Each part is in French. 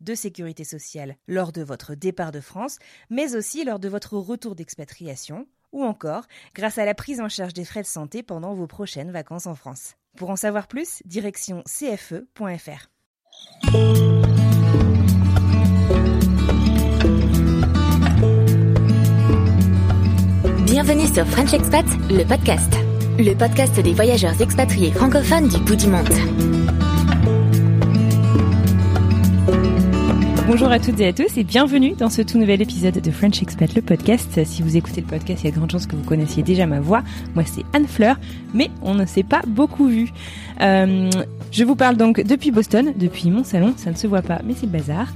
de sécurité sociale lors de votre départ de France, mais aussi lors de votre retour d'expatriation, ou encore grâce à la prise en charge des frais de santé pendant vos prochaines vacances en France. Pour en savoir plus, direction cfe.fr. Bienvenue sur French Expat, le podcast. Le podcast des voyageurs expatriés francophones du bout du monde. Bonjour à toutes et à tous et bienvenue dans ce tout nouvel épisode de French Expat, le podcast. Si vous écoutez le podcast, il y a de grandes chances que vous connaissiez déjà ma voix. Moi, c'est Anne Fleur, mais on ne s'est pas beaucoup vu. Euh, je vous parle donc depuis Boston, depuis mon salon. Ça ne se voit pas, mais c'est le bazar.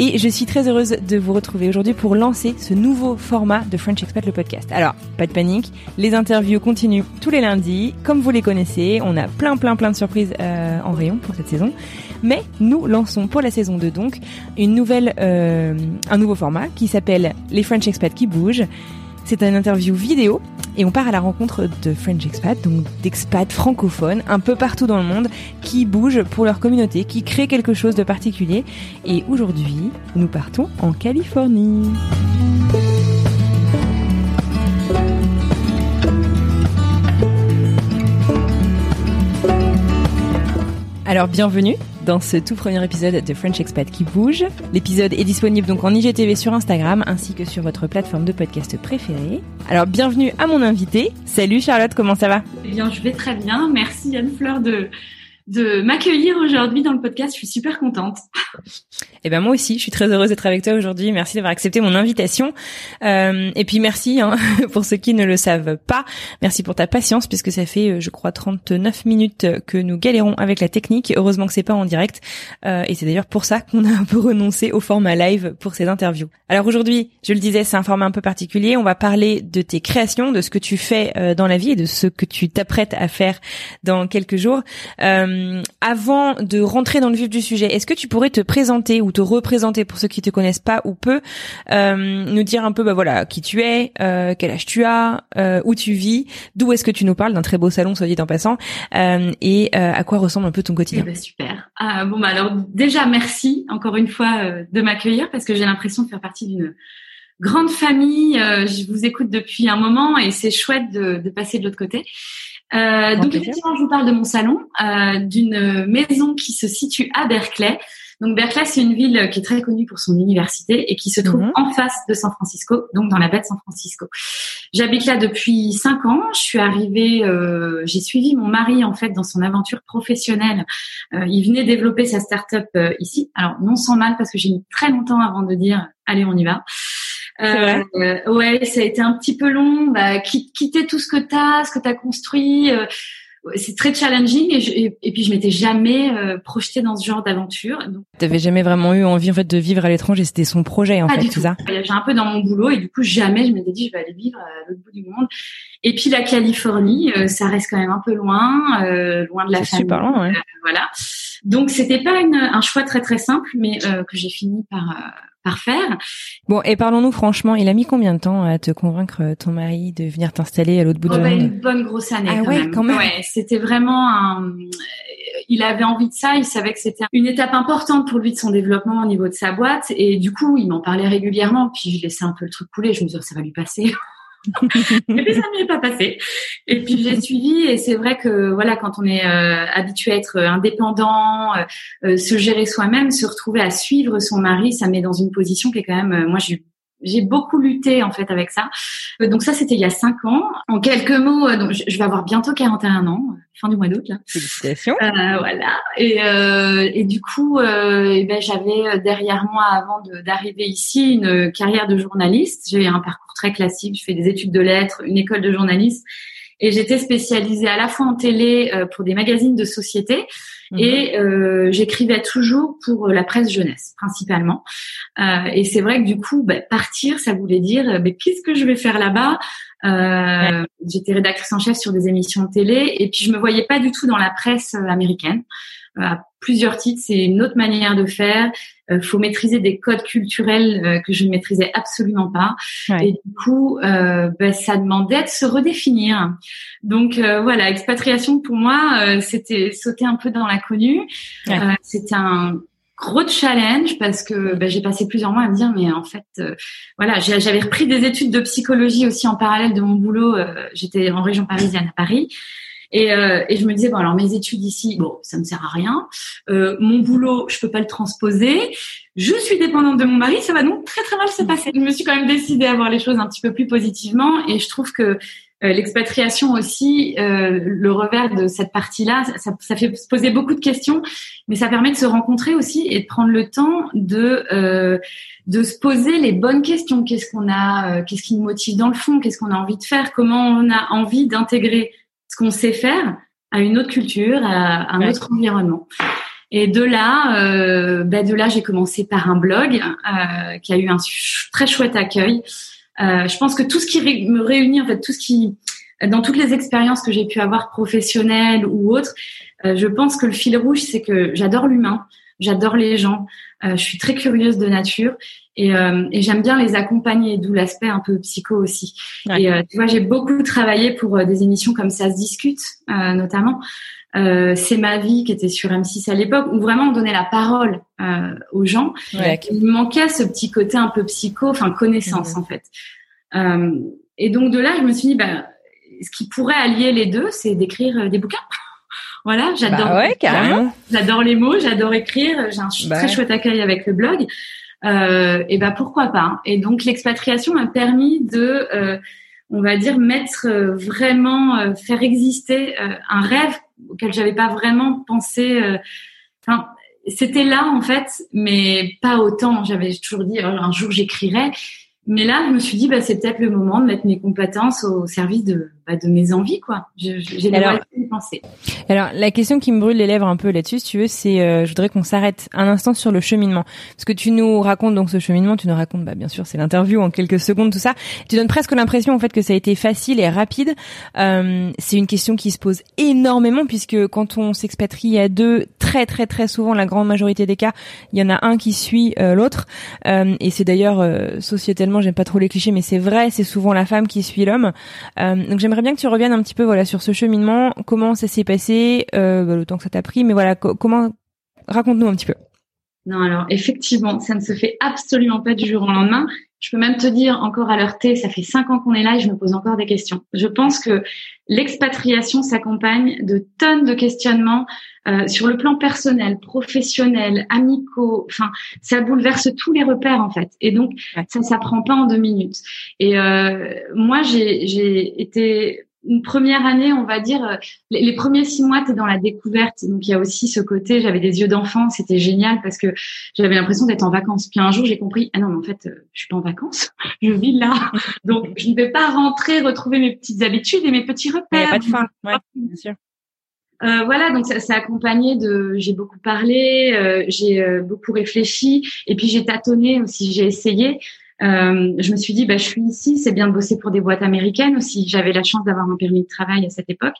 Et je suis très heureuse de vous retrouver aujourd'hui pour lancer ce nouveau format de French Expat, le podcast. Alors, pas de panique, les interviews continuent tous les lundis. Comme vous les connaissez, on a plein plein plein de surprises euh, en rayon pour cette saison. Mais nous lançons pour la saison 2 donc une nouvelle, euh, un nouveau format qui s'appelle Les French Expats qui bougent. C'est une interview vidéo et on part à la rencontre de French expats, donc d'expats francophones un peu partout dans le monde qui bougent pour leur communauté, qui créent quelque chose de particulier. Et aujourd'hui, nous partons en Californie. Alors bienvenue dans ce tout premier épisode de French Expat qui bouge. L'épisode est disponible donc en IGTV sur Instagram ainsi que sur votre plateforme de podcast préférée. Alors bienvenue à mon invité. Salut Charlotte, comment ça va? Eh bien, je vais très bien. Merci Anne Fleur de de m'accueillir aujourd'hui dans le podcast. Je suis super contente. Eh ben moi aussi, je suis très heureuse d'être avec toi aujourd'hui. Merci d'avoir accepté mon invitation. Euh, et puis merci hein, pour ceux qui ne le savent pas. Merci pour ta patience puisque ça fait, euh, je crois, 39 minutes que nous galérons avec la technique. Heureusement que c'est pas en direct. Euh, et c'est d'ailleurs pour ça qu'on a un peu renoncé au format live pour ces interviews. Alors aujourd'hui, je le disais, c'est un format un peu particulier. On va parler de tes créations, de ce que tu fais euh, dans la vie et de ce que tu t'apprêtes à faire dans quelques jours. Euh, avant de rentrer dans le vif du sujet, est-ce que tu pourrais te présenter ou te représenter pour ceux qui te connaissent pas ou peu, euh, nous dire un peu bah voilà qui tu es, euh, quel âge tu as, euh, où tu vis, d'où est-ce que tu nous parles d'un très beau salon soit dit en passant, euh, et euh, à quoi ressemble un peu ton quotidien. Eh ben, super. Ah, bon bah alors déjà merci encore une fois euh, de m'accueillir parce que j'ai l'impression de faire partie d'une grande famille. Euh, je vous écoute depuis un moment et c'est chouette de passer de l'autre côté. Euh, donc plaisir. effectivement, je vous parle de mon salon, euh, d'une maison qui se situe à Berkeley. Donc Berkeley, c'est une ville qui est très connue pour son université et qui se trouve Mhm. en face de San Francisco, donc dans la baie de San Francisco. J'habite là depuis cinq ans. Je suis arrivée, euh, j'ai suivi mon mari en fait dans son aventure professionnelle. Euh, il venait développer sa start-up euh, ici. Alors non sans mal parce que j'ai mis très longtemps avant de dire allez on y va. Euh, ouais, ça a été un petit peu long. Bah, qui- quitter tout ce que t'as, ce que t'as construit, euh, c'est très challenging. Et, je- et, et puis je m'étais jamais euh, projetée dans ce genre d'aventure. Donc, T'avais jamais vraiment eu envie en fait de vivre à l'étranger, c'était son projet en pas fait, du tout. ça? J'ai un peu dans mon boulot et du coup jamais je m'étais dit je vais aller vivre à l'autre bout du monde. Et puis la Californie, euh, ça reste quand même un peu loin, euh, loin de la famille. super loin, ouais. Euh, voilà. Donc c'était pas une, un choix très très simple, mais euh, que j'ai fini par euh, par faire. Bon, et parlons-nous franchement, il a mis combien de temps à te convaincre euh, ton mari de venir t'installer à l'autre bout Oh, du bah, une bonne grosse année Ah quand, ouais, même. quand même. Ouais, c'était vraiment un. Il avait envie de ça. Il savait que c'était une étape importante pour lui de son développement au niveau de sa boîte. Et du coup, il m'en parlait régulièrement. Puis je laissais un peu le truc couler. Je me disais, ça va lui passer. Et puis ça ne m'est pas passé. Et puis j'ai suivi. Et c'est vrai que voilà, quand on est euh, habitué à être indépendant, euh, euh, se gérer soi-même, se retrouver à suivre son mari, ça met dans une position qui est quand même. euh, moi, j'ai eu j'ai beaucoup lutté en fait avec ça. Euh, donc ça c'était il y a cinq ans. En quelques mots, euh, donc je vais avoir bientôt 41 ans, fin du mois d'août là. Félicitations. Euh, voilà. Et, euh, et du coup, euh, eh ben j'avais derrière moi avant d'arriver ici une carrière de journaliste. J'ai un parcours très classique. Je fais des études de lettres, une école de journalisme. Et j'étais spécialisée à la fois en télé pour des magazines de société Mhm. Et euh, j'écrivais toujours pour la presse jeunesse, principalement. Euh, et c'est vrai que du coup, bah, partir, ça voulait dire, mais bah, qu'est-ce que je vais faire là-bas? Euh, J'étais rédactrice en chef sur des émissions de télé, et puis je me voyais pas du tout dans la presse américaine. Plusieurs titres, c'est une autre manière de faire. Euh, faut maîtriser des codes culturels euh, que je ne maîtrisais absolument pas. Et du coup, euh, ben, ça demandait de se redéfinir. Donc euh, voilà, expatriation pour moi, c'était sauter un peu dans l'inconnu. c'était un gros challenge parce que ben, j'ai passé plusieurs mois à me dire mais en fait voilà j'avais repris des études de psychologie aussi en parallèle de mon boulot j'étais en région parisienne à Paris et, euh, et je me disais bon alors mes études ici, bon ça me sert à rien. Euh, mon boulot, je peux pas le transposer. Je suis dépendante de mon mari, ça va donc très très mal se passer. Je me suis quand même décidée à voir les choses un petit peu plus positivement et je trouve que euh, l'expatriation aussi, euh, le revers de cette partie-là, ça, ça, fait se poser beaucoup de questions, mais ça permet de se rencontrer aussi et de prendre le temps de euh, de se poser les bonnes questions. Qu'est-ce qu'on a, qu'est-ce qui nous motive dans le fond, qu'est-ce qu'on a envie de faire, comment on a envie d'intégrer ce qu'on sait faire à une autre culture, à, un autre environnement. Et de là, euh, ben de là, j'ai commencé par un blog euh, qui a eu un très chouette accueil. Euh, je pense que tout ce qui me réunit, en fait, tout ce qui, dans toutes les expériences que j'ai pu avoir professionnelles ou autres, euh, je pense que le fil rouge, c'est que j'adore l'humain, j'adore les gens, euh, je suis très curieuse de nature et, euh, et j'aime bien les accompagner, d'où l'aspect un peu psycho aussi. Et euh, tu vois, j'ai beaucoup travaillé pour des émissions comme ça se discute, notamment. c'est ma vie qui était sur M6 à l'époque où vraiment on donnait la parole aux gens. Il manquait ce petit côté un peu psycho, enfin connaissance en fait. et donc de là, je me suis dit, bah, ce qui pourrait allier les deux, c'est d'écrire des bouquins. Voilà, j'adore. Bah j'adore les mots, j'adore écrire. J'ai un bah très chouette accueil avec le blog. Euh, et ben pourquoi pas. Et donc l'expatriation m'a permis de, euh, on va dire, mettre euh, vraiment, euh, faire exister un rêve auquel j'avais pas vraiment pensé. Enfin, c'était là en fait, mais pas autant. J'avais toujours dit un jour j'écrirai. Mais là, je me suis dit, bah, c'est peut-être le moment de mettre mes compétences au service de, bah, de mes envies, quoi. J'ai alors, penser. Alors, la question qui me brûle les lèvres un peu là-dessus, si tu veux, c'est, euh, je voudrais qu'on s'arrête un instant sur le cheminement. Parce que tu nous racontes donc ce cheminement, tu nous racontes, bah, bien sûr, c'est l'interview en quelques secondes, tout ça. Tu donnes presque l'impression, en fait, que ça a été facile et rapide. Euh, c'est une question qui se pose énormément puisque quand on s'expatrie à deux, très, très, très souvent, la grande majorité des cas, il y en a un qui suit euh, l'autre. Euh, et c'est d'ailleurs, sociétalement, j'aime pas trop les clichés, mais c'est vrai, c'est souvent la femme qui suit l'homme. donc j'aimerais bien que tu reviennes un petit peu voilà sur ce cheminement, comment ça s'est passé, euh, bah, le temps que ça t'a pris, mais voilà comment raconte-nous un petit peu. Non, alors effectivement, ça ne se fait absolument pas du jour au lendemain. Je peux même te dire encore à l'heure T, ça fait cinq ans qu'on est là et je me pose encore des questions. Je pense que l'expatriation s'accompagne de tonnes de questionnements euh, sur le plan personnel, professionnel, amicaux. Enfin, ça bouleverse tous les repères en fait. Et donc, ça, ça prend pas en deux minutes. Et euh, moi, j'ai été une première année, on va dire, euh, les, premiers six mois, tu es dans la découverte. Donc, il y a aussi ce côté, j'avais des yeux d'enfant, c'était génial parce que j'avais l'impression d'être en vacances. Puis un jour, j'ai compris, ah non, mais en fait, euh, je suis pas en vacances, je vis là. Donc, je ne vais pas rentrer, retrouver mes petites habitudes et mes petits repères. Il n'y a pas de fin, ouais, bien sûr. Euh, voilà, donc ça s'est accompagné de, j'ai beaucoup parlé, euh, j'ai beaucoup réfléchi, et puis j'ai tâtonné aussi, j'ai essayé. Euh, je me suis dit, bah, je suis ici, c'est bien de bosser pour des boîtes américaines aussi. J'avais la chance d'avoir un permis de travail à cette époque.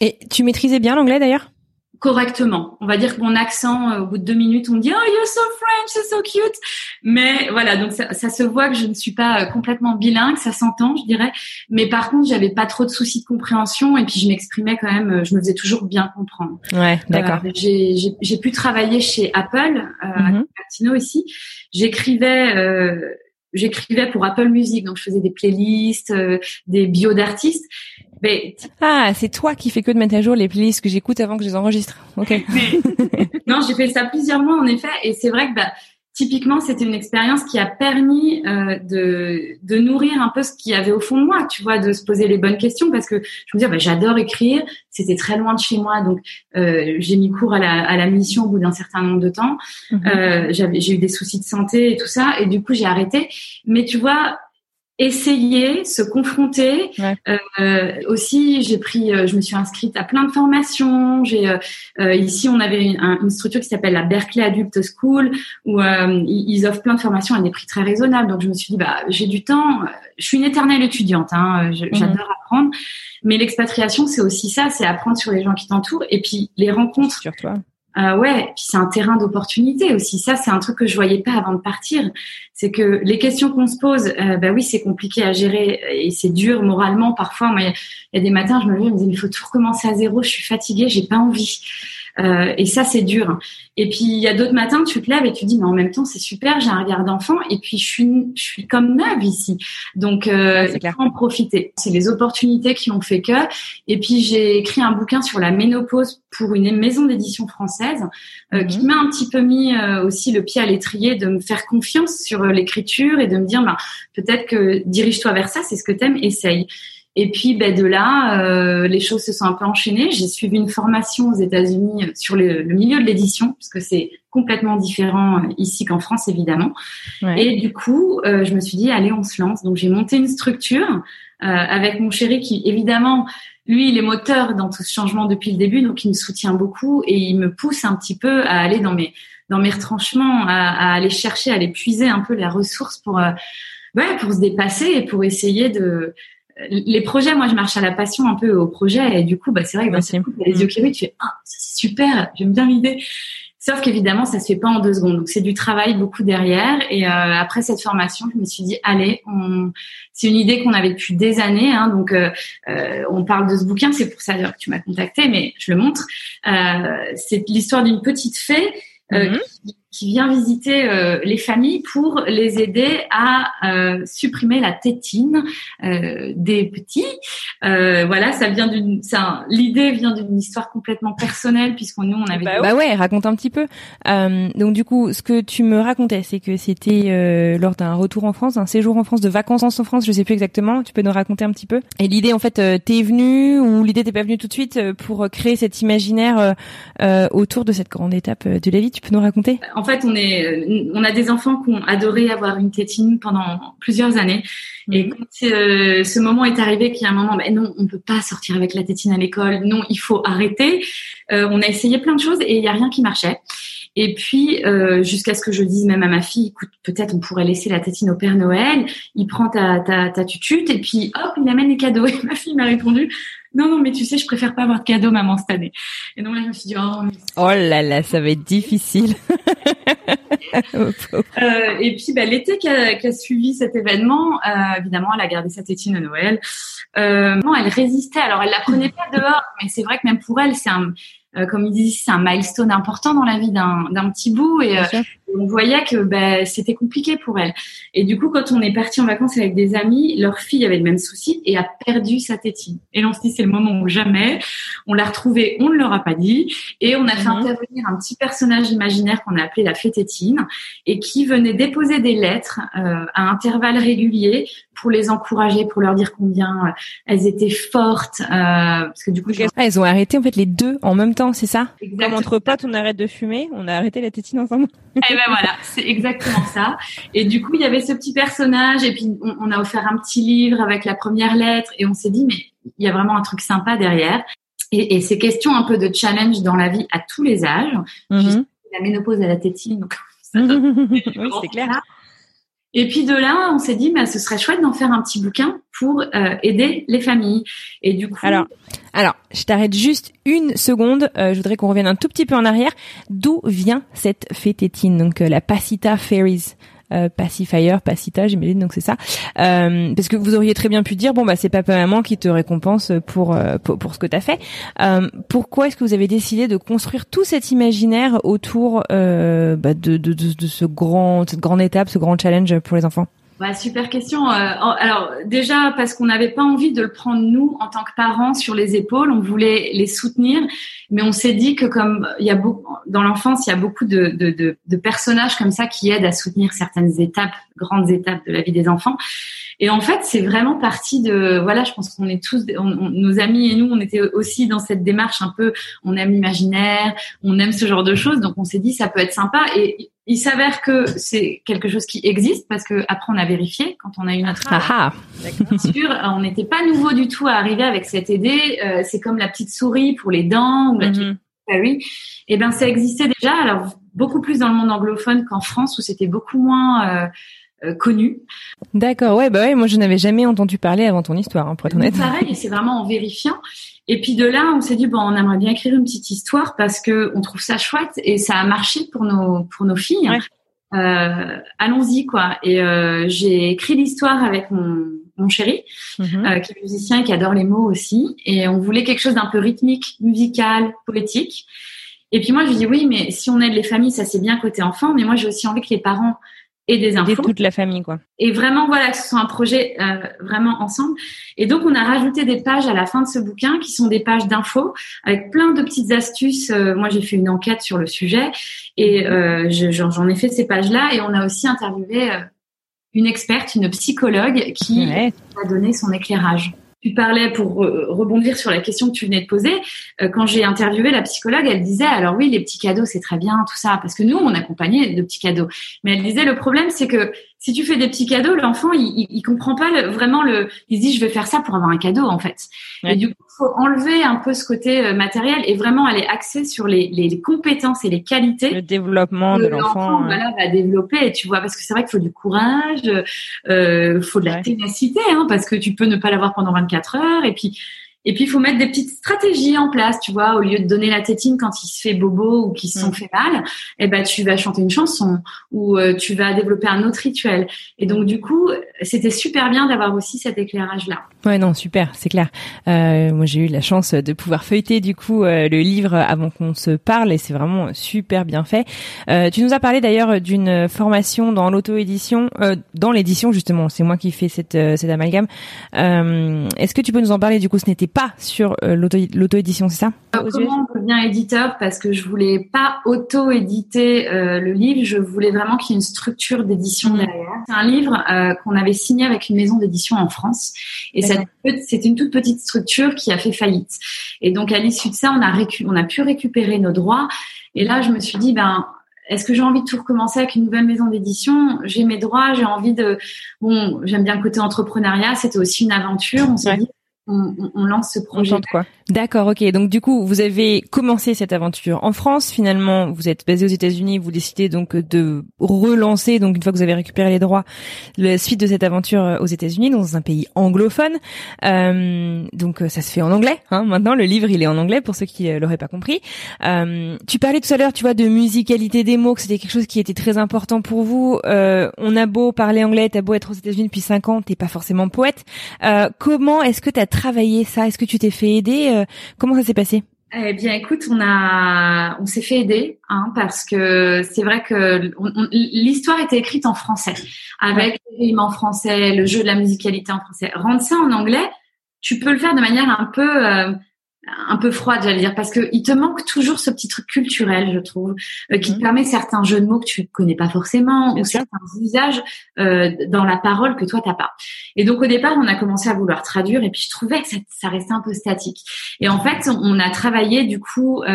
Et tu maîtrisais bien l'anglais d'ailleurs? Correctement. On va dire que mon accent, euh, au bout de deux minutes, on me dit oh you're so French, you're so cute. Mais voilà, donc ça, ça, se voit que je ne suis pas euh, complètement bilingue, ça s'entend, je dirais. Mais par contre, j'avais pas trop de soucis de compréhension et puis je m'exprimais quand même, je me faisais toujours bien comprendre. Ouais, d'accord. Euh, j'ai pu travailler chez Apple, euh, à. Cupertino ici. J'écrivais euh, j'écrivais pour Apple Music, donc je faisais des playlists, euh, des bios d'artistes. Mais ah, c'est toi qui fais que de mettre à jour les playlists que j'écoute avant que je les enregistre. Ok. non, j'ai fait ça plusieurs mois en effet, et c'est vrai que bah typiquement, c'était une expérience qui a permis euh, de, de nourrir un peu ce qu'il y avait au fond de moi, tu vois, de se poser les bonnes questions parce que je me disais, bah, j'adore écrire, c'était très loin de chez moi, donc euh, j'ai mis cours à la, à la mission au bout d'un certain nombre de temps. Mhm. Euh, j'ai eu des soucis de santé et tout ça, et du coup j'ai arrêté. Mais tu vois, essayer, se confronter. Euh, aussi, j'ai pris, euh, je me suis inscrite à plein de formations. J'ai euh, ici, on avait une, une structure qui s'appelle la Berkeley Adult School où ils offrent plein de formations à des prix très raisonnables. Donc, je me suis dit, bah, j'ai du temps. Je suis une éternelle étudiante. Hein, mhm. J'adore apprendre. Mais l'expatriation, c'est aussi ça, c'est apprendre sur les gens qui t'entourent et puis les rencontres. Sur toi. Euh, ouais, puis c'est un terrain d'opportunité aussi. Ça, c'est un truc que je voyais pas avant de partir. C'est que les questions qu'on se pose, euh, bah oui, c'est compliqué à gérer et c'est dur moralement parfois. Moi, il y, a des matins, je me lève, je me dis, il faut tout recommencer à zéro. Je suis fatiguée, j'ai pas envie. Euh, et ça, c'est dur. Et puis, il y a d'autres matins, tu te lèves et tu dis, mais en même temps, c'est super, j'ai un regard d'enfant. Et puis, je suis, je suis comme neuve ici. Donc, euh, il faut en profiter. C'est les opportunités qui ont fait que. Et puis, j'ai écrit un bouquin sur la ménopause pour une maison d'édition française euh, qui mhm. m'a un petit peu mis euh, aussi le pied à l'étrier de me faire confiance sur l'écriture et de me dire, bah, peut-être que dirige-toi vers ça, c'est ce que t'aimes, essaye. Et puis ben, de là, euh, les choses se sont un peu enchaînées. J'ai suivi une formation aux États-Unis sur le, milieu de l'édition, parce que c'est complètement différent euh, ici qu'en France, évidemment. Et du coup, euh, je me suis dit, allez, on se lance. Donc j'ai monté une structure avec mon chéri qui, évidemment, lui, il est moteur dans tout ce changement depuis le début, donc il me soutient beaucoup et il me pousse un petit peu à aller dans mes dans mes retranchements, à, à aller chercher, à aller puiser un peu les ressources pour ouais, pour se dépasser et pour essayer de les projets, moi, je marche à la passion un peu au projet. Et du coup, bah, c'est vrai que dans coup, les yeux qui brillent, tu fais, ah, c'est super, j'aime bien l'idée. Sauf qu'évidemment, ça se fait pas en deux secondes. Donc, c'est du travail beaucoup derrière. Et euh, après cette formation, je me suis dit, allez, on... c'est une idée qu'on avait depuis des années. Hein, donc, euh, euh, on parle de ce bouquin. C'est pour ça d'ailleurs que tu m'as contacté, mais je le montre. c'est l'histoire d'une petite fée qui, qui vient visiter euh, les familles pour les aider à euh, supprimer la tétine euh, des petits. voilà, ça vient d'une, l'idée vient d'une histoire complètement personnelle puisqu'on nous on avait. Bah, bah, ouais, raconte un petit peu. donc du coup, ce que tu me racontais, c'est que c'était lors d'un retour en France, un séjour en France, de vacances en France, je sais plus exactement. Tu peux nous raconter un petit peu. Et l'idée, en fait, t'es venue ou l'idée t'es pas venue tout de suite pour créer cet imaginaire autour de cette grande étape de la vie. Tu peux nous raconter? En fait, on est, on a des enfants qui ont adoré avoir une tétine pendant plusieurs années. Et mhm. quand euh, ce moment est arrivé, qu'il y a un moment, ben non, on peut pas sortir avec la tétine à l'école. Non, il faut arrêter. Euh, on a essayé plein de choses et il y a rien qui marchait. Et puis, euh, jusqu'à ce que je dise même à ma fille, écoute, peut-être on pourrait laisser la tétine au Père Noël. Il prend ta, ta, ta tutute et puis hop, il amène les cadeaux. Et ma fille m'a répondu, non, non, mais tu sais, je préfère pas avoir de cadeau, maman, cette année. Et donc là, je me suis dit, oh, oh là là, ça va être difficile. euh, et puis, bah, l'été qui a, qui a, suivi cet événement, euh, évidemment, elle a gardé sa tétine à Noël. Euh, non, elle résistait. Alors, elle la prenait pas dehors, mais c'est vrai que même pour elle, c'est un, euh, comme ils disent, c'est un milestone important dans la vie d'un petit bout et euh, on voyait que bah, c'était compliqué pour elle. Et du coup, quand on est parti en vacances avec des amis, leur fille avait le même souci et a perdu sa tétine. Et on se dit c'est le moment où jamais. On l'a retrouvée, on ne leur a pas dit et on a fait mhm. intervenir un petit personnage imaginaire qu'on a appelé la fée tétine et qui venait déposer des lettres euh, à intervalles réguliers pour les encourager, pour leur dire combien elles étaient fortes. parce que du coup, ah, elles ont arrêté en fait les deux en même temps c'est ça? Comme entre potes, on arrête de fumer, on a arrêté la tétine ensemble. Et eh ben voilà, c'est exactement ça. Et du coup, il y avait ce petit personnage, et puis on, a offert un petit livre avec la première lettre, et on s'est dit, mais il y a vraiment un truc sympa derrière. Et, ces questions un peu de challenge dans la vie à tous les âges. Mhm. La ménopause à la tétine, donc c'est clair. Et puis de là, on s'est dit, bah, ce serait chouette d'en faire un petit bouquin pour euh, aider les familles. Et du coup. Alors, alors, je t'arrête juste une seconde. Euh, je voudrais qu'on revienne un tout petit peu en arrière. D'où vient cette fététine Donc euh, la Passita Fairies? Euh, pacifier, pacita, j'imagine, donc c'est ça. Euh, parce que vous auriez très bien pu dire, bon bah c'est papa maman qui te récompense pour euh, pour, ce que t'as fait. Euh, pourquoi est-ce que vous avez décidé de construire tout cet imaginaire autour bah, de, de, de, de, ce grand cette grande étape, ce grand challenge pour les enfants? Bah, super question. Euh, alors déjà parce qu'on n'avait pas envie de le prendre nous en tant que parents sur les épaules, on voulait les soutenir, mais on s'est dit que comme il y a beaucoup dans l'enfance, il y a beaucoup de, de, de, de, personnages comme ça qui aident à soutenir certaines étapes, grandes étapes de la vie des enfants. Et en fait, c'est vraiment parti de voilà, je pense qu'on est tous nos amis et nous, on était aussi dans cette démarche un peu, on aime l'imaginaire, on aime ce genre de choses, donc on s'est dit ça peut être sympa et il s'avère que c'est quelque chose qui existe parce que après on a vérifié quand on a eu notre ah, Bien sûr, on n'était pas nouveau du tout à arriver avec cette idée. Euh, c'est comme la petite souris pour les dents ou la petite mm Et eh ben ça existait déjà. Alors beaucoup plus dans le monde anglophone qu'en France où c'était beaucoup moins euh, euh, connu. D'accord, ouais, bah ouais, moi je n'avais jamais entendu parler avant ton histoire, hein, pour être honnête. Pareil, c'est vraiment en vérifiant. Et puis de là, on s'est dit bon, on aimerait bien écrire une petite histoire parce que on trouve ça chouette et ça a marché pour nos pour nos filles. Euh, allons-y quoi. Et euh, j'ai écrit l'histoire avec mon mon chéri, mhm. euh, qui est musicien et qui adore les mots aussi. Et on voulait quelque chose d'un peu rythmique, musical, poétique. Et puis moi, je lui dis oui, mais si on aide les familles, ça c'est bien côté enfant, mais moi j'ai aussi envie que les parents et des infos. Et toute la famille, quoi. Et vraiment, voilà, que ce soit un projet euh, vraiment ensemble. Et donc, on a rajouté des pages à la fin de ce bouquin qui sont des pages d'infos avec plein de petites astuces. Euh, moi, j'ai fait une enquête sur le sujet et euh, j'en ai fait ces pages-là. Et on a aussi interviewé euh, une experte, une psychologue qui a donné son éclairage tu parlais pour rebondir sur la question que tu venais de poser. Euh, quand j'ai interviewé la psychologue, elle disait alors oui, les petits cadeaux c'est très bien tout ça parce que nous on accompagnait de petits cadeaux. Mais elle disait le problème c'est que si tu fais des petits cadeaux, l'enfant il, il, comprend pas vraiment le. Il se dit je vais faire ça pour avoir un cadeau en fait. Et du coup faut enlever un peu ce côté euh, matériel et vraiment aller axer sur les, les compétences et les qualités. Le développement de l'enfant. Voilà, va développer, tu vois, parce que c'est vrai qu'il faut du courage, euh, faut de la ténacité, hein, parce que tu peux ne pas l'avoir pendant 24 heures, et puis et puis, il faut mettre des petites stratégies en place, tu vois, au lieu de donner la tétine quand il se fait bobo ou qu'il se sont mm. fait mal, eh ben, tu vas chanter une chanson ou euh, tu vas développer un autre rituel. Et donc, du coup, c'était super bien d'avoir aussi cet éclairage-là. Ouais, non, super, c'est clair. Euh, moi, j'ai eu la chance de pouvoir feuilleter, du coup, euh, le livre avant qu'on se parle et c'est vraiment super bien fait. Euh, tu nous as parlé d'ailleurs d'une formation dans l'auto-édition, dans l'édition, justement. C'est moi qui fais cette, cette amalgame. Est-ce que tu peux nous en parler? Du coup, ce n'était pas sur euh, l'auto-édition, c'est ça? Comment on devient éditeur? Parce que je voulais pas auto-éditer euh, le livre, je voulais vraiment qu'il y ait une structure d'édition mmh. derrière. C'est un livre euh, qu'on avait signé avec une maison d'édition en France, et c'est une toute petite structure qui a fait faillite. Et donc à l'issue de ça, on a, on a pu récupérer nos droits. Et là, je me suis dit, ben est-ce que j'ai envie de tout recommencer avec une nouvelle maison d'édition? J'ai mes droits, j'ai envie de. Bon, j'aime bien le côté entrepreneuriat. C'était aussi une aventure. On s'est dit, on, lance ce projet. D'accord, ok. Donc du coup, vous avez commencé cette aventure en France. Finalement, vous êtes basé aux États-Unis. Vous décidez donc de relancer. Donc une fois que vous avez récupéré les droits, la suite de cette aventure euh, aux États-Unis, dans un pays anglophone. Euh, donc euh, ça se fait en anglais. Hein. Maintenant, le livre il est en anglais pour ceux qui l'auraient pas compris. tu parlais tout à l'heure, tu vois, de musicalité des mots, que c'était quelque chose qui était très important pour vous. on a beau parler anglais, t'as beau être aux États-Unis depuis cinq ans, t'es pas forcément poète. comment est-ce que tu as travaillé ça? Est-ce que tu t'es fait aider? Euh, Comment ça s'est passé? Eh bien, écoute, on a, on s'est fait aider, hein, parce que c'est vrai que l'histoire était écrite en français, avec rimes en français, le jeu de la musicalité en français. Rendre ça en anglais, tu peux le faire de manière un peu, euh, un peu froide, j'allais dire, parce que il te manque toujours ce petit truc culturel, je trouve, euh, qui te mhm. permet certains jeux de mots que tu connais pas forcément ou certains usages euh, dans la parole que toi t'as pas. Et donc au départ, on a commencé à vouloir traduire et puis je trouvais que ça, ça restait un peu statique. Et en fait, on a travaillé du coup euh,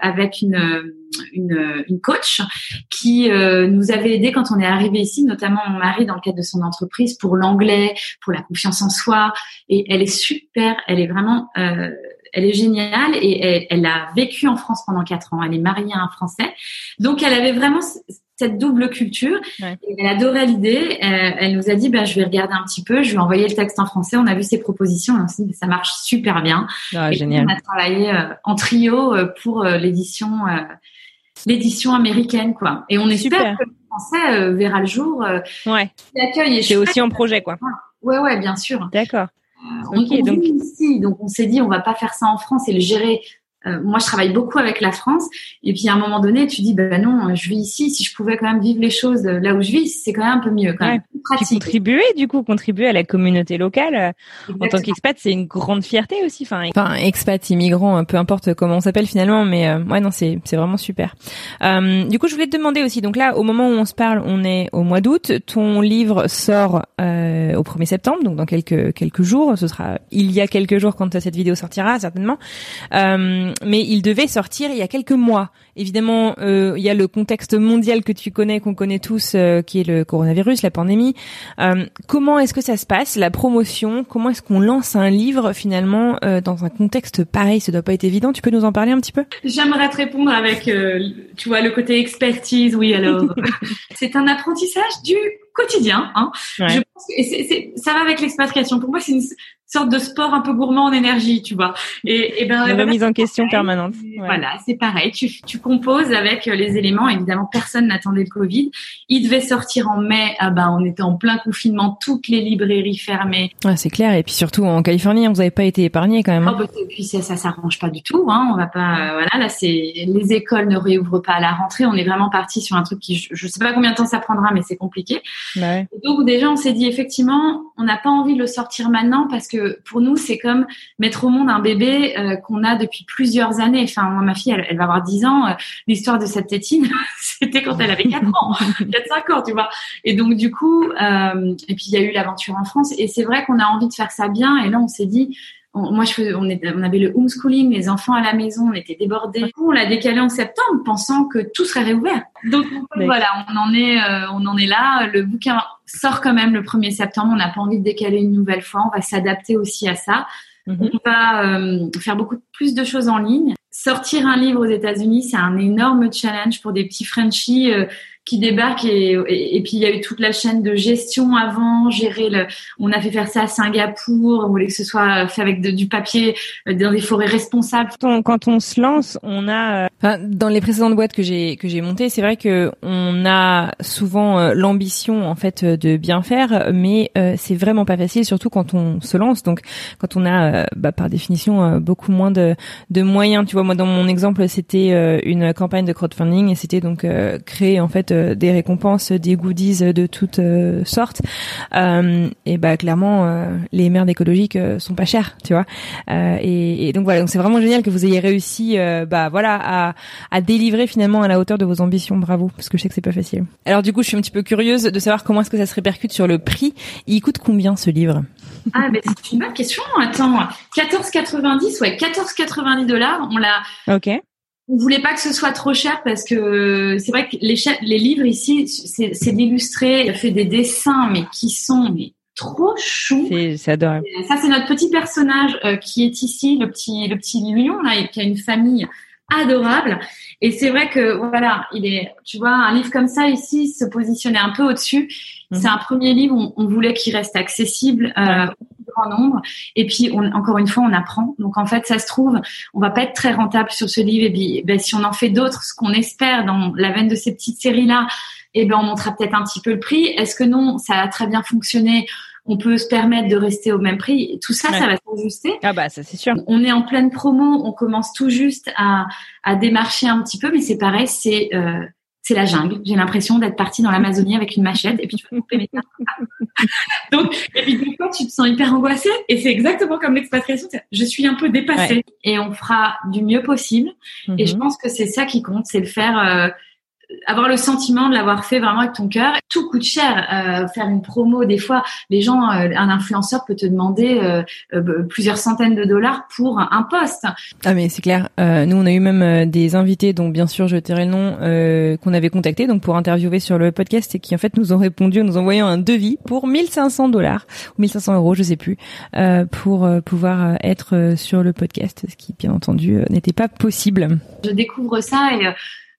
avec une une, une, coach qui euh, nous avait aidé quand on est arrivé ici, notamment mon mari dans le cadre de son entreprise pour l'anglais, pour la confiance en soi. Et elle est super, elle est vraiment euh, elle est géniale et elle, a vécu en France pendant quatre ans. Elle est mariée à un Français, donc elle avait vraiment cette double culture. elle adorait l'idée. Euh, elle, nous a dit, ben, je vais regarder un petit peu, je vais envoyer le texte en français. On a vu ses propositions et on s'est dit, ça marche super bien. Ah, génial. On a travaillé euh, en trio euh, pour l'édition, l'édition américaine, quoi. Et on super. que le français verra le jour. ouais. L'accueil C'est aussi en projet, quoi. Ouais, ouais, bien sûr. D'accord. On, donc... ici, donc on s'est dit on va pas faire ça en France et le gérer euh, moi, je travaille beaucoup avec la France. Et puis, à un moment donné, tu dis, ben non, je vis ici. Si je pouvais quand même vivre les choses là où je vis, c'est quand même un peu mieux. Quand même. Contribuer, du coup, contribuer à la communauté locale. En tant qu'expat, c'est une grande fierté aussi. Enfin, enfin, expat, immigrant, peu importe comment on s'appelle finalement, mais euh, ouais, non, c'est c'est vraiment super. Euh, du coup, je voulais te demander aussi. Donc là, au moment où on se parle, on est au mois d'août. Ton livre sort euh, au 1er septembre, donc dans quelques quelques jours. Ce sera il y a quelques jours quand cette vidéo sortira certainement. Euh, mais il devait sortir il y a quelques mois. Évidemment, euh, il y a le contexte mondial que tu connais, qu'on connaît tous, euh, qui est le coronavirus, la pandémie. Euh, comment est-ce que ça se passe, la promotion? Comment est-ce qu'on lance un livre finalement dans un contexte pareil? Ça doit pas être évident. Tu peux nous en parler un petit peu? J'aimerais te répondre avec, tu vois, le côté expertise. Oui, alors c'est un apprentissage du quotidien. Hein. Je pense que, et ça va avec l'expatriation. Pour moi, c'est une sorte de sport un peu gourmand en énergie, tu vois. Et, et ben, la remise en question permanente. Voilà, c'est pareil. Tu, tu composes avec les éléments. Évidemment, personne n'attendait le Covid. Il devait sortir en mai. Ah ben, on était en plein confinement, toutes les librairies fermées. Ouais, c'est clair. Et puis surtout en Californie, vous n'avez pas été épargné quand même. Hein. Oh, bah, et puis ça, ça s'arrange pas du tout. Hein. On va pas. Euh, voilà, là, c'est les écoles ne réouvrent pas à la rentrée. On est vraiment parti sur un truc qui, je, sais pas combien de temps ça prendra, mais c'est compliqué. Ouais. Donc déjà, on s'est dit effectivement, on n'a pas envie de le sortir maintenant parce que pour nous, c'est comme mettre au monde un bébé euh, qu'on a depuis plusieurs années. Enfin, moi, ma fille, elle, va avoir 10 ans. Euh, l'histoire de cette tétine, c'était quand elle avait 4 ans, 4-5 ans, tu vois. Et donc, du coup, euh, et puis il y a eu l'aventure en France. Et c'est vrai qu'on a envie de faire ça bien. Et là, on s'est dit, moi, je faisais, on, on, avait le homeschooling, les enfants à la maison, on était débordés. Du coup, on l'a décalé en septembre, pensant que tout serait réouvert. Donc voilà, on en est, on en est là. Le bouquin sort quand même le 1er septembre. On n'a pas envie de décaler une nouvelle fois. On va s'adapter aussi à ça. Mhm. On va euh, faire beaucoup plus de choses en ligne. Sortir un livre aux États-Unis, c'est un énorme challenge pour des petits Frenchies euh, qui débarque et, et, puis il y a eu toute la chaîne de gestion avant, gérer le. On a fait faire ça à Singapour. On voulait que ce soit fait avec du papier euh, dans des forêts responsables. Quand on, quand on se lance, on a. Euh, enfin, dans les précédentes boîtes que j'ai que j'ai montées, c'est vrai que on a souvent euh, l'ambition en fait de bien faire, mais c'est vraiment pas facile, surtout quand on se lance. Donc, quand on a bah, par définition beaucoup moins de de moyens. Tu vois, moi dans mon exemple, c'était une campagne de crowdfunding et c'était donc créer en fait euh, des récompenses, des goodies de toutes euh, sortes. Euh, et bah clairement, les merdes écologiques sont pas chères, tu vois. Et, donc voilà, donc c'est vraiment génial que vous ayez réussi, bah voilà, à, à délivrer finalement à la hauteur de vos ambitions. Bravo, parce que je sais que c'est pas facile. Alors du coup, je suis un petit peu curieuse de savoir comment est-ce que ça se répercute sur le prix. Il coûte combien ce livre? Ah, ben c'est une bonne question. Attends, 14,90, ouais, 14,90 dollars. On l'a. Ok on voulait pas que ce soit trop cher parce que c'est vrai que les, les livres ici, c'est d'illustrer, il fait des dessins, mais qui sont mais trop choux. C'est adorable. Ça, c'est notre petit personnage euh, qui est ici, le petit, le petit lion là, qui a une famille adorable. Et c'est vrai que voilà, il est, tu vois, un livre comme ça ici se positionnait un peu au-dessus. Mhm. C'est un premier livre, on, voulait qu'il reste accessible euh, grand nombre. Et puis, on, encore une fois, on apprend. Donc, en fait, ça se trouve, on va pas être très rentable sur ce livre. Et puis, ben, si on en fait d'autres, ce qu'on espère dans la veine de ces petites séries-là, eh ben, on montera peut-être un petit peu le prix. Est-ce que non, ça a très bien fonctionné? On peut se permettre de rester au même prix. Tout ça, ça va s'ajuster. Ah bah ça c'est sûr. On est en pleine promo, on commence tout juste à, à démarcher un petit peu, mais c'est pareil, c'est euh, c'est la jungle. J'ai l'impression d'être partie dans l'Amazonie avec une machette et puis tu vas couper mes Donc, et puis des fois, tu te sens hyper angoissée et c'est exactement comme l'expatriation. Je suis un peu dépassée et on fera du mieux possible. Et je mhm. pense que c'est ça qui compte, c'est le faire. Euh, avoir le sentiment de l'avoir fait vraiment avec ton cœur. Tout coûte cher. Euh, faire une promo, des fois, les gens, euh, un influenceur peut te demander euh, euh plusieurs centaines de dollars pour un poste. Ah mais c'est clair. Euh, nous, on a eu même des invités, dont bien sûr je tairai le nom, qu'on avait contacté donc pour interviewer sur le podcast et qui en fait nous ont répondu en nous envoyant un devis pour 1500 dollars ou 1500 euros, je sais plus, pour pouvoir être sur le podcast, ce qui bien entendu n'était pas possible. Je découvre ça et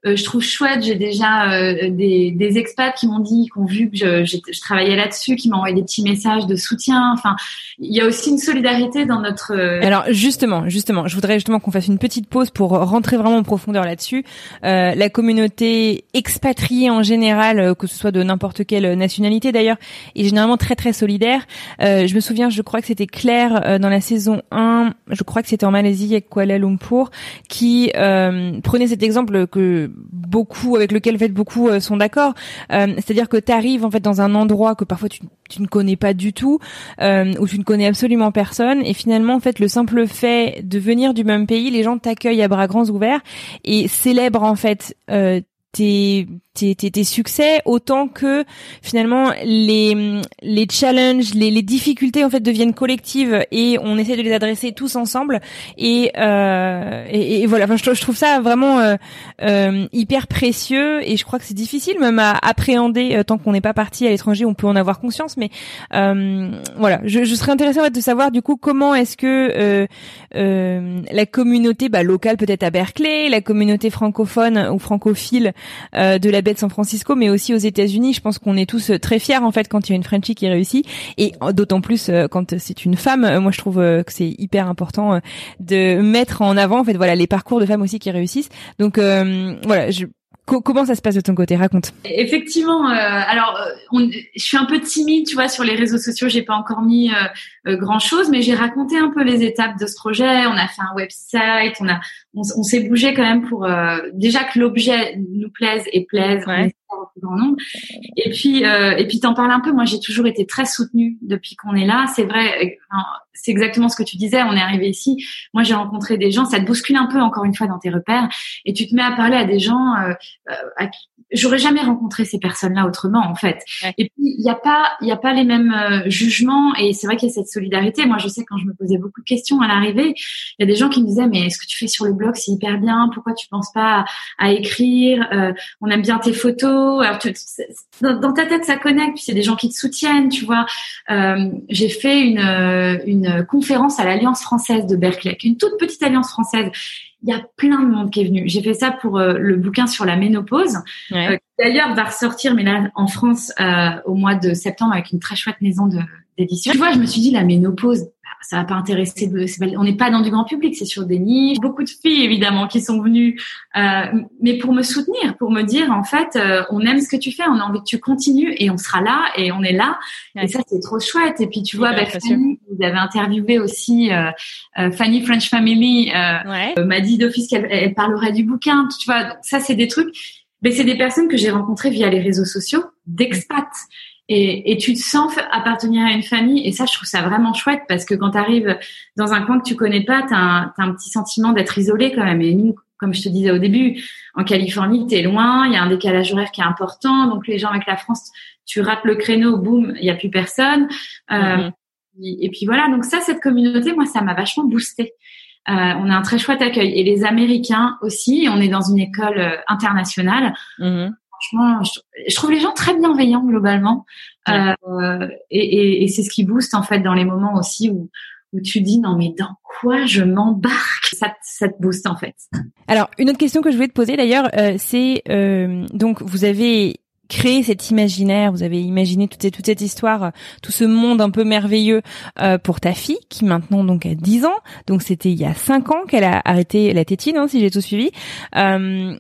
euh, je trouve chouette. J'ai déjà euh, des, des expats qui m'ont dit, qui ont vu que je, je, travaillais là-dessus, qui m'ont envoyé des petits messages de soutien. Enfin, il y a aussi une solidarité dans notre. Alors justement, justement, je voudrais justement qu'on fasse une petite pause pour rentrer vraiment en profondeur là-dessus. la communauté expatriée en général, que ce soit de n'importe quelle nationalité d'ailleurs, est généralement très très solidaire. je me souviens, je crois que c'était Claire dans la saison 1, je crois que c'était en Malaisie avec Kuala Lumpur, qui prenait cet exemple que beaucoup avec lequel fait beaucoup euh, sont d'accord. Euh, c'est-à-dire que tu arrives en fait dans un endroit que parfois tu, tu ne connais pas du tout, euh, où tu ne connais absolument personne, et finalement en fait le simple fait de venir du même pays, les gens t'accueillent à bras grands ouverts et célèbrent en fait tes tes, tes, succès autant que finalement les les challenges les, les difficultés en fait deviennent collectives et on essaie de les adresser tous ensemble. Et euh, et, voilà. Enfin, je, je, trouve ça vraiment euh, euh, hyper précieux et je crois que c'est difficile même à appréhender euh, tant qu'on n'est pas parti à l'étranger on peut en avoir conscience. Mais euh, voilà. Je, je, serais intéressée en fait, de savoir du coup comment est-ce que la communauté bah, locale peut-être à Berkeley la communauté francophone ou francophile de la baie de San Francisco, mais aussi aux États-Unis. Je pense qu'on est tous euh, très fiers en fait quand il y a une Frenchie qui réussit, et d'autant plus euh, quand c'est une femme. Euh, moi, je trouve que c'est hyper important de mettre en avant en fait voilà les parcours de femmes aussi qui réussissent. Donc voilà, je comment ça se passe de ton côté? Raconte. Effectivement, euh, alors on, je suis un peu timide, tu vois, sur les réseaux sociaux. J'ai pas encore mis euh, grand chose, mais j'ai raconté un peu les étapes de ce projet. On a fait un website, on a, on, s'est bougé quand même pour déjà que l'objet nous plaise et plaise. Ouais grand nombre. Et puis, euh, et puis t'en parles un peu. Moi, j'ai toujours été très soutenue depuis qu'on est là. C'est vrai, c'est exactement ce que tu disais. On est arrivé ici. Moi, j'ai rencontré des gens. Ça te bouscule un peu encore une fois dans tes repères, et tu te mets à parler à des gens euh, euh à qui j'aurais jamais rencontré ces personnes-là autrement en fait. Et puis il n'y a pas il y a pas les mêmes euh, jugements et c'est vrai qu'il y a cette solidarité. Moi je sais quand je me posais beaucoup de questions à l'arrivée, il y a des gens qui me disaient mais ce que tu fais sur le blog c'est hyper bien, pourquoi tu penses pas à, écrire euh, On aime bien tes photos. Alors dans, ta tête ça connecte puis c'est des gens qui te soutiennent, tu vois. Euh, j'ai fait une une conférence à l'Alliance française de Berkeley, une toute petite alliance française il y a plein de monde qui est venu. J'ai fait ça pour euh, le bouquin sur la ménopause, qui d'ailleurs va ressortir, mais là en France euh, au mois de septembre avec une très chouette maison d'édition. Tu vois, je me suis dit la ménopause, ça va pas intéresser. on n'est pas dans du grand public, c'est sur des niches. Beaucoup de filles évidemment qui sont venues, euh, mais pour me soutenir, pour me dire en fait, euh, on aime ce que tu fais, on a envie que tu continues et on sera là et on est là. Et ça c'est trop chouette. Et puis tu vois, bah, Fanny, vous avez interviewé aussi euh, euh Fanny French Family, euh, m'a dit d'office qu'elle elle parlerait du bouquin. Tu vois, ça c'est des trucs. Mais c'est des personnes que j'ai rencontrées via les réseaux sociaux, d'expats. Et, et, tu te sens appartenir à une famille. Et ça, je trouve ça vraiment chouette parce que quand tu arrives dans un coin que tu connais pas, tu as, as, un petit sentiment d'être isolé quand même. Et nous, comme je te disais au début, en Californie, tu es loin, il y a un décalage horaire qui est important. Donc les gens avec la France, tu rates le créneau, boum, il y a plus personne. Euh, mm-hmm. et, puis voilà, donc ça, cette communauté, moi, ça m'a vachement boosté. Euh, on a un très chouette accueil. Et les Américains aussi, on est dans une école euh, internationale. Mm-hmm franchement, je, trouve les gens très bienveillants globalement. Euh, et, et, c'est ce qui booste en fait dans les moments aussi où où tu dis non mais dans quoi je m'embarque? Ça, ça te booste en fait. Alors une autre question que je voulais te poser d'ailleurs euh, c'est euh, donc vous avez créé cet imaginaire, vous avez imaginé toute cette, histoire, tout ce monde un peu merveilleux euh, pour ta fille qui maintenant donc a 10 ans. Donc c'était il y a 5 ans qu'elle a arrêté la tétine, hein, si j'ai tout suivi. Euh,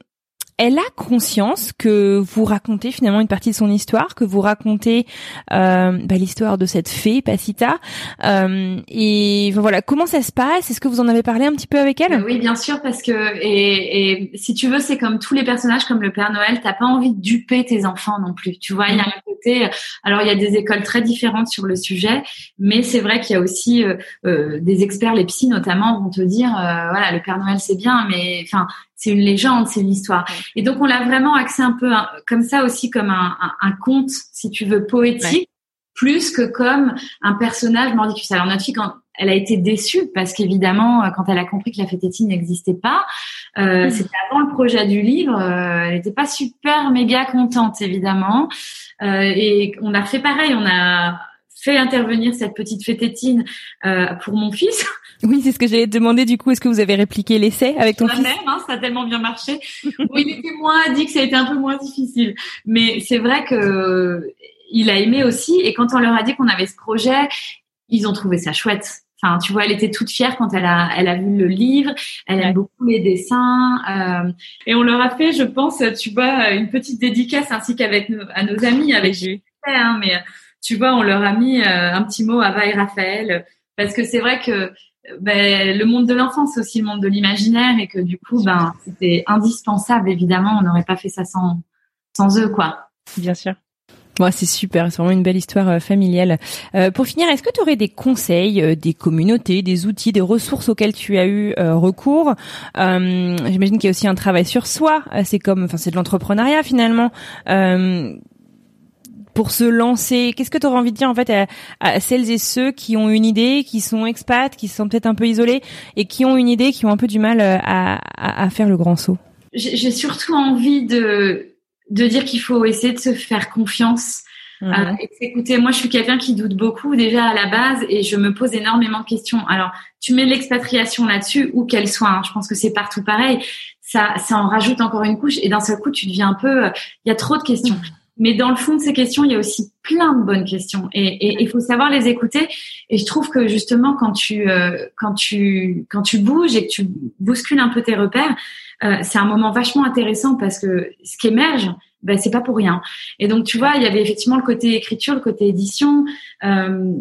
elle a conscience que vous racontez finalement une partie de son histoire, que vous racontez euh, bah, l'histoire de cette fée, Pacita. Euh, et voilà, comment ça se passe? Est-ce que vous en avez parlé un petit peu avec elle? Oui, bien sûr, parce que et, et si tu veux, c'est comme tous les personnages, comme le Père Noël, t'as pas envie de duper tes enfants non plus. Tu vois, il y a un côté. Alors, il y a des écoles très différentes sur le sujet, mais c'est vrai qu'il y a aussi euh, euh des experts, les psys notamment, vont te dire, euh, voilà, le Père Noël c'est bien, mais enfin c'est une légende, c'est une histoire. Et donc on l'a vraiment axé un peu comme ça aussi comme un, un, conte, si tu veux, poétique, plus que comme un personnage mordicus. Alors notre fille, quand elle a été déçue parce qu'évidemment, quand elle a compris que la fététine n'existait pas, euh, c'était avant le projet du livre, euh, elle n'était pas super méga contente évidemment. Euh, et on a fait pareil, on a fait intervenir cette petite fététine euh, pour mon fils. Oui, c'est ce que j'allais te demander. Du coup, est-ce que vous avez répliqué l'essai avec ton fils? Même, hein, Ça a tellement bien marché. bon, il était moins dit que ça a été un peu moins difficile, mais c'est vrai que il a aimé aussi. Et quand on leur a dit qu'on avait ce projet, ils ont trouvé ça chouette. Enfin, tu vois, elle était toute fière quand elle a, elle a vu le livre. Elle aime beaucoup les dessins. Euh, et on leur a fait, je pense, tu vois, une petite dédicace ainsi qu'avec nos, à nos amis, avec hein, mais tu vois, on leur a mis euh, un petit mot à Va et Raphaël parce que c'est vrai que ben, le monde de l'enfance, c'est aussi le monde de l'imaginaire et que du coup, ben, c'était indispensable. Évidemment, on n'aurait pas fait ça sans sans eux, quoi. Bien sûr. Moi, c'est super, c'est vraiment une belle histoire euh, familiale. Euh, pour finir, est-ce que tu aurais des conseils, euh, des communautés, des outils, des ressources auxquelles tu as eu recours? J'imagine qu'il y a aussi un travail sur soi. c'est comme, enfin, c'est de l'entrepreneuriat finalement. Pour se lancer, qu'est-ce que tu aurais envie de dire en fait à, celles et ceux qui ont une idée, qui sont expats, qui sont peut-être un peu isolés et qui ont une idée, qui ont un peu du mal à, à faire le grand saut? J'ai surtout envie de de dire qu'il faut essayer de se faire confiance. Euh, écoutez, moi, je suis quelqu'un qui doute beaucoup déjà à la base et je me pose énormément de questions. Alors, tu mets l'expatriation là-dessus, où qu'elle soit. Hein, je pense que c'est partout pareil. Ça, ça en rajoute encore une couche et d'un seul coup, tu deviens un peu. Il y a trop de questions. Mais dans le fond de ces questions, il y a aussi plein de bonnes questions et il faut savoir les écouter. Et je trouve que justement, quand tu euh, quand tu quand tu bouges et que tu bouscules un peu tes repères, euh, c'est un moment vachement intéressant parce que ce qui émerge, ben, c'est pas pour rien. Et donc, tu vois, il y avait effectivement le côté écriture, le côté édition. Euh,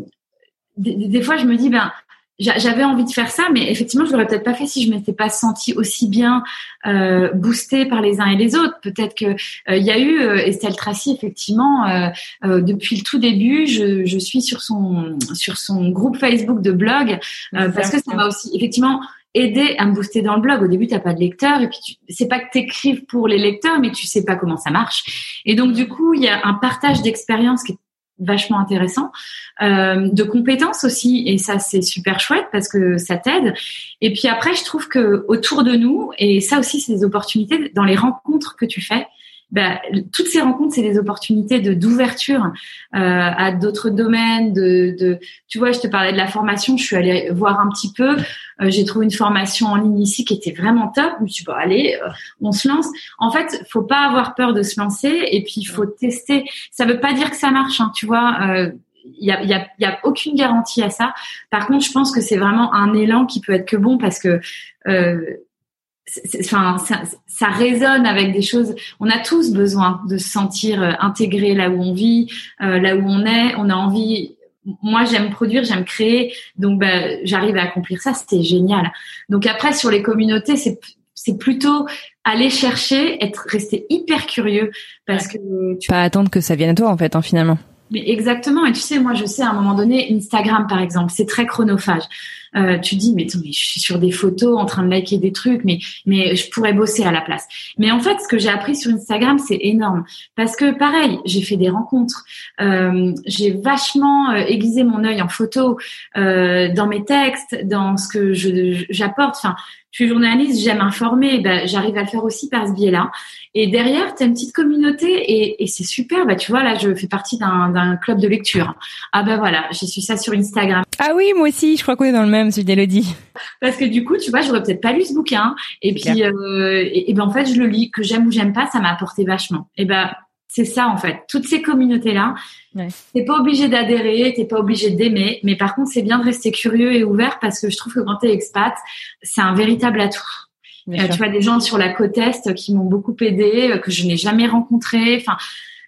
des, des, fois, je me dis, ben, j'avais envie de faire ça, mais effectivement, je l'aurais peut-être pas fait si je m'étais pas sentie aussi bien euh, boostée par les uns et les autres. Peut-être que euh, il y a eu euh, Estelle Tracy, effectivement, euh, depuis le tout début, je, je, suis sur son sur son groupe Facebook de blog parce que ça m'a aussi effectivement aider à me booster dans le blog. Au début, tu n'as pas de lecteur et puis c'est pas que tu écrives pour les lecteurs, mais tu sais pas comment ça marche. Et donc du coup, il y a un partage d'expérience qui est vachement intéressant, euh, de compétences aussi, et ça c'est super chouette parce que ça t'aide. Et puis après, je trouve que autour de nous, et ça aussi c'est des opportunités dans les rencontres que tu fais, bah, toutes ces rencontres, c'est des opportunités de d'ouverture euh, à d'autres domaines. De, de, tu vois, je te parlais de la formation. Je suis allée voir un petit peu. Euh, j'ai trouvé une formation en ligne ici qui était vraiment top. Je me suis dit, bon, allez, euh, on se lance. En fait, faut pas avoir peur de se lancer. Et puis, il faut tester. Ça veut pas dire que ça marche. Hein, tu vois. il y a, y, a, y a aucune garantie à ça. Par contre, je pense que c'est vraiment un élan qui peut être que bon parce que euh, enfin, ça, ça, résonne avec des choses. On a tous besoin de se sentir euh, intégré là où on vit, euh, là où on est. On a envie. Moi, j'aime produire, j'aime créer, donc bah, j'arrive à accomplir ça. C'était génial. Donc après, sur les communautés, c'est c'est plutôt aller chercher, être resté hyper curieux parce que tu pas attendre que ça vienne à toi en fait, hein, finalement. Mais exactement. Et tu sais, moi, je sais à un moment donné, Instagram par exemple, c'est très chronophage euh, tu dis mais, mais je suis sur des photos en train de liker des trucs, mais mais je pourrais bosser à la place. Mais en fait, ce que j'ai appris sur Instagram, c'est énorme parce que pareil, j'ai fait des rencontres, euh, j'ai vachement euh, aiguisé mon œil en photo, euh, dans mes textes, dans ce que je j'apporte. Enfin, je suis journaliste, j'aime informer, ben, j'arrive à le faire aussi par ce biais-là. Et derrière, tu as une petite communauté et, et c'est super. Bah, tu vois, là, je fais partie d'un club de lecture. Ah ben voilà, j'ai su ça sur Instagram. Ah oui, moi aussi, je crois qu'on est dans le même, celui d'Elodie. Parce que du coup, tu vois, j'aurais peut-être pas lu ce bouquin. Et puis, euh, et, ben en fait, je le lis, que j'aime ou j'aime pas, ça m'a apporté vachement. Et ben, c'est ça en fait. Toutes ces communautés-là, ouais. t'es pas obligé d'adhérer, t'es pas obligé d'aimer, mais par contre, c'est bien de rester curieux et ouvert parce que je trouve que quand t'es expat, c'est un véritable atout. Euh, tu vois des gens sur la côte est qui m'ont beaucoup aidé, euh, que je n'ai jamais rencontré. Enfin,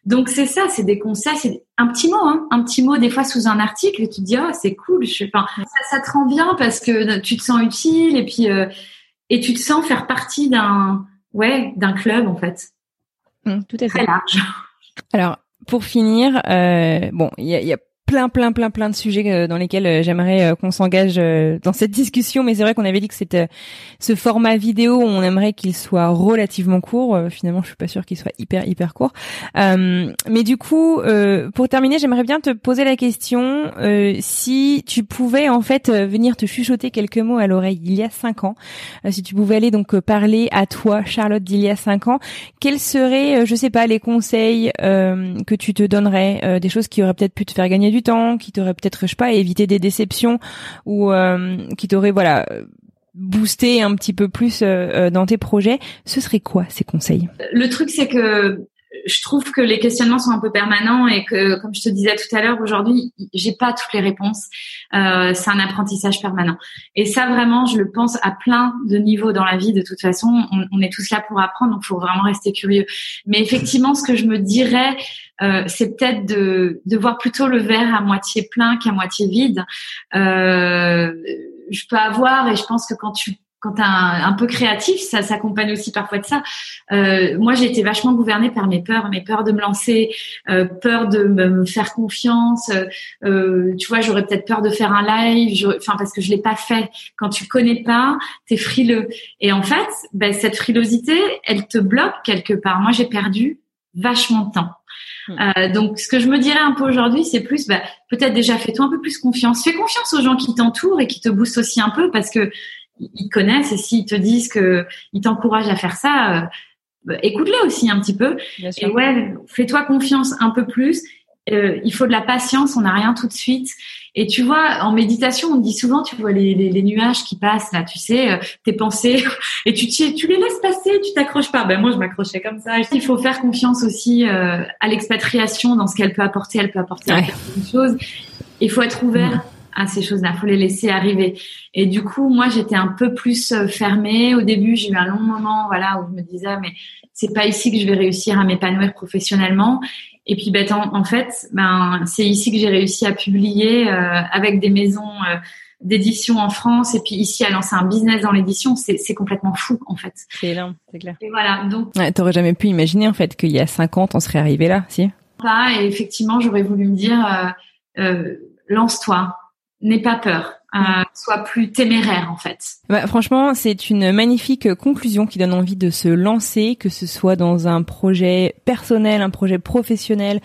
donc c'est ça, c'est des conseils, c'est un petit mot, hein, un petit mot des fois sous un article et tu te dis oh c'est cool, je sais pas, ça, ça, te rend bien parce que tu te sens utile et puis euh, et tu te sens faire partie d'un ouais d'un club en fait. Mmh, tout à fait. Très large. Alors, pour finir, euh, bon, il y a, y a plein, plein, plein, plein de sujets euh, dans lesquels euh, j'aimerais euh, qu'on s'engage dans cette discussion. Mais c'est vrai qu'on avait dit que c'était ce format vidéo, on aimerait qu'il soit relativement court. Finalement, je suis pas sûre qu'il soit hyper, hyper court. mais du coup, pour terminer, j'aimerais bien te poser la question si tu pouvais en fait venir te chuchoter quelques mots à l'oreille il y a cinq ans, si tu pouvais aller donc parler à toi, Charlotte, d'il y a cinq ans, quels seraient, je sais pas, les conseils que tu te donnerais, des choses qui auraient peut-être pu te faire gagner du qui t'aurait peut-être, je sais pas, évité des déceptions ou qui t'aurait voilà booster un petit peu plus dans tes projets, ce serait quoi ces conseils? Le truc c'est que je trouve que les questionnements sont un peu permanents et que, comme je te disais tout à l'heure, aujourd'hui, j'ai pas toutes les réponses. Euh, c'est un apprentissage permanent. Et ça, vraiment, je le pense à plein de niveaux dans la vie. De toute façon, on, est tous là pour apprendre, donc faut vraiment rester curieux. Mais effectivement, ce que je me dirais, euh, c'est peut-être de, de voir plutôt le verre à moitié plein qu'à moitié vide. Euh, je peux avoir, et je pense que quand tu quand t'es un, un, peu créatif, ça s'accompagne aussi parfois de ça. Euh, moi, j'ai été vachement gouvernée par mes peurs, mes peurs de me lancer, euh, peur de me, faire confiance. Euh, tu vois, j'aurais peut-être peur de faire un live, enfin parce que je l'ai pas fait. Quand tu connais pas, t'es frileux. Et en fait, ben, cette frilosité, elle te bloque quelque part. Moi, j'ai perdu vachement de temps. Hmm. Euh, donc, ce que je me dirais un peu aujourd'hui, c'est plus, bah, peut-être déjà fais-toi un peu plus confiance. Fais confiance aux gens qui t'entourent et qui te boostent aussi un peu, parce que ils connaissent et s'ils te disent que ils t'encouragent à faire ça, euh, bah, écoute-les aussi un petit peu. Et ouais, fais-toi confiance un peu plus. Euh, il faut de la patience, on n'a rien tout de suite. Et tu vois, en méditation, on dit souvent, tu vois les, les, nuages qui passent là, tu sais, euh, tes pensées, et tu, tu les laisses passer, tu t'accroches pas. Ben moi, je m'accrochais comme ça. Il faut faire confiance aussi euh, à l'expatriation dans ce qu'elle peut apporter. Elle peut apporter ouais. de choses. Il faut être ouvert à ces choses-là. Faut les laisser arriver. Et du coup, moi, j'étais un peu plus euh, fermée. Au début, j'ai eu un long moment, voilà, où je me disais, mais c'est pas ici que je vais réussir à m'épanouir professionnellement. Et puis, ben, en, fait, ben, c'est ici que j'ai réussi à publier euh, avec des maisons euh, d'édition en France et puis ici à lancer un business dans l'édition. C'est complètement fou, en fait. C'est énorme, c'est clair. Et voilà, donc. Ouais, T'aurais jamais pu imaginer, en fait, qu'il y a 50 on serait arrivé là, si? Pas, et effectivement, j'aurais voulu me dire, lance-toi, n'aie pas peur. Euh, soit plus téméraire en fait. Bah, franchement, c'est une magnifique conclusion qui donne envie de se lancer, que ce soit dans un projet personnel, un projet professionnel,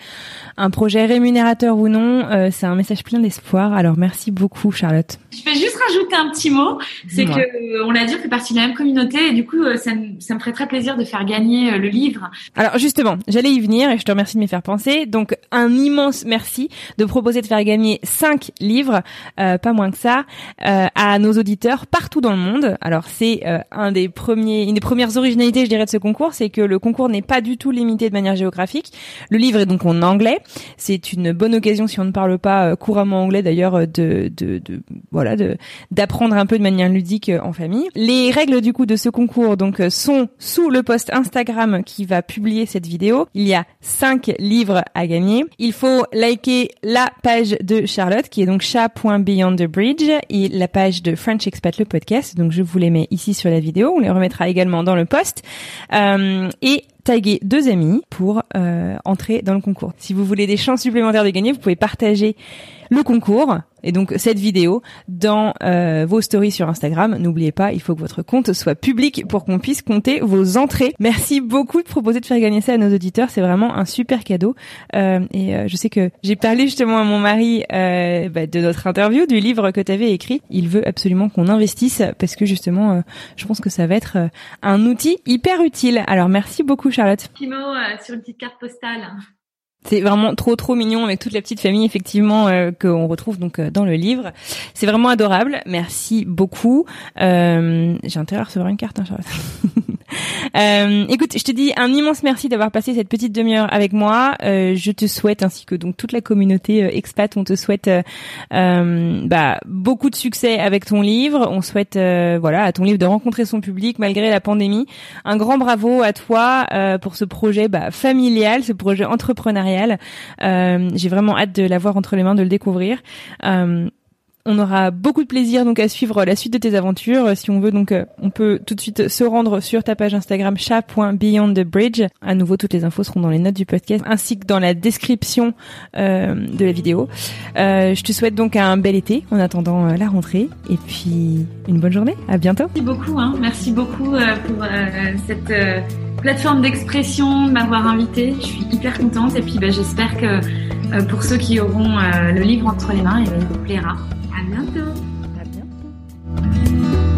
un projet rémunérateur ou non. Euh, c'est un message plein d'espoir. Alors merci beaucoup, Charlotte. Je vais juste rajouter un petit mot, c'est que euh, on l'a dit, on fait partie de la même communauté et du coup, ça, ça me ferait très plaisir de faire gagner le livre. Alors justement, j'allais y venir et je te remercie de m'y faire penser. Donc un immense merci de proposer de faire gagner cinq livres, pas moins que ça euh, à nos auditeurs partout dans le monde. Alors c'est euh, un des premiers, une des premières originalités, je dirais, de ce concours, c'est que le concours n'est pas du tout limité de manière géographique. Le livre est donc en anglais. C'est une bonne occasion, si on ne parle pas euh, couramment anglais d'ailleurs, de, de, de, voilà, de d'apprendre un peu de manière ludique en famille. Les règles du coup de ce concours donc sont sous le post Instagram qui va publier cette vidéo. Il y a cinq livres à gagner. Il faut liker la page de Charlotte qui est donc chat.beyondthebridge et la page de French Expat le podcast. Donc je vous les mets ici sur la vidéo. On les remettra également dans le post. Euh, et taguer deux amis pour euh, entrer dans le concours. Si vous voulez des chances supplémentaires de gagner, vous pouvez partager le concours et donc cette vidéo dans euh, vos stories sur Instagram. N'oubliez pas, il faut que votre compte soit public pour qu'on puisse compter vos entrées. Merci beaucoup de proposer de faire gagner ça à nos auditeurs. C'est vraiment un super cadeau. Euh, et euh, je sais que j'ai parlé justement à mon mari euh, bah, de notre interview, du livre que tu avais écrit. Il veut absolument qu'on investisse parce que justement, euh, je pense que ça va être un outil hyper utile. Alors merci beaucoup Charlotte. Petit mot sur une petite carte postale. C'est vraiment trop trop mignon avec toute la petite famille effectivement euh, qu'on retrouve donc euh, dans le livre. C'est vraiment adorable. Merci beaucoup. Euh, J'ai intérêt à recevoir une carte, hein, Charlotte. Euh, écoute, je te dis un immense merci d'avoir passé cette petite demi-heure avec moi. Euh, je te souhaite ainsi que donc toute la communauté euh, expat, on te souhaite bah, beaucoup de succès avec ton livre. On souhaite voilà à ton livre de rencontrer son public malgré la pandémie. Un grand bravo à toi pour ce projet bah, familial, ce projet entrepreneurial. J'ai vraiment hâte de l'avoir entre les mains, de le découvrir. On aura beaucoup de plaisir donc à suivre la suite de tes aventures. Si on veut donc, euh, on peut tout de suite se rendre sur ta page Instagram chat.beyondthebridge. À nouveau, toutes les infos seront dans les notes du podcast ainsi que dans la description euh, de la vidéo. Euh, je te souhaite donc un bel été en attendant la rentrée et puis une bonne journée. À bientôt. Merci beaucoup. Hein. Merci beaucoup pour cette plateforme d'expression, de m'avoir invité. Je suis hyper contente et puis bah, j'espère que pour ceux qui auront le livre entre les mains, il vous plaira. À bientôt. À.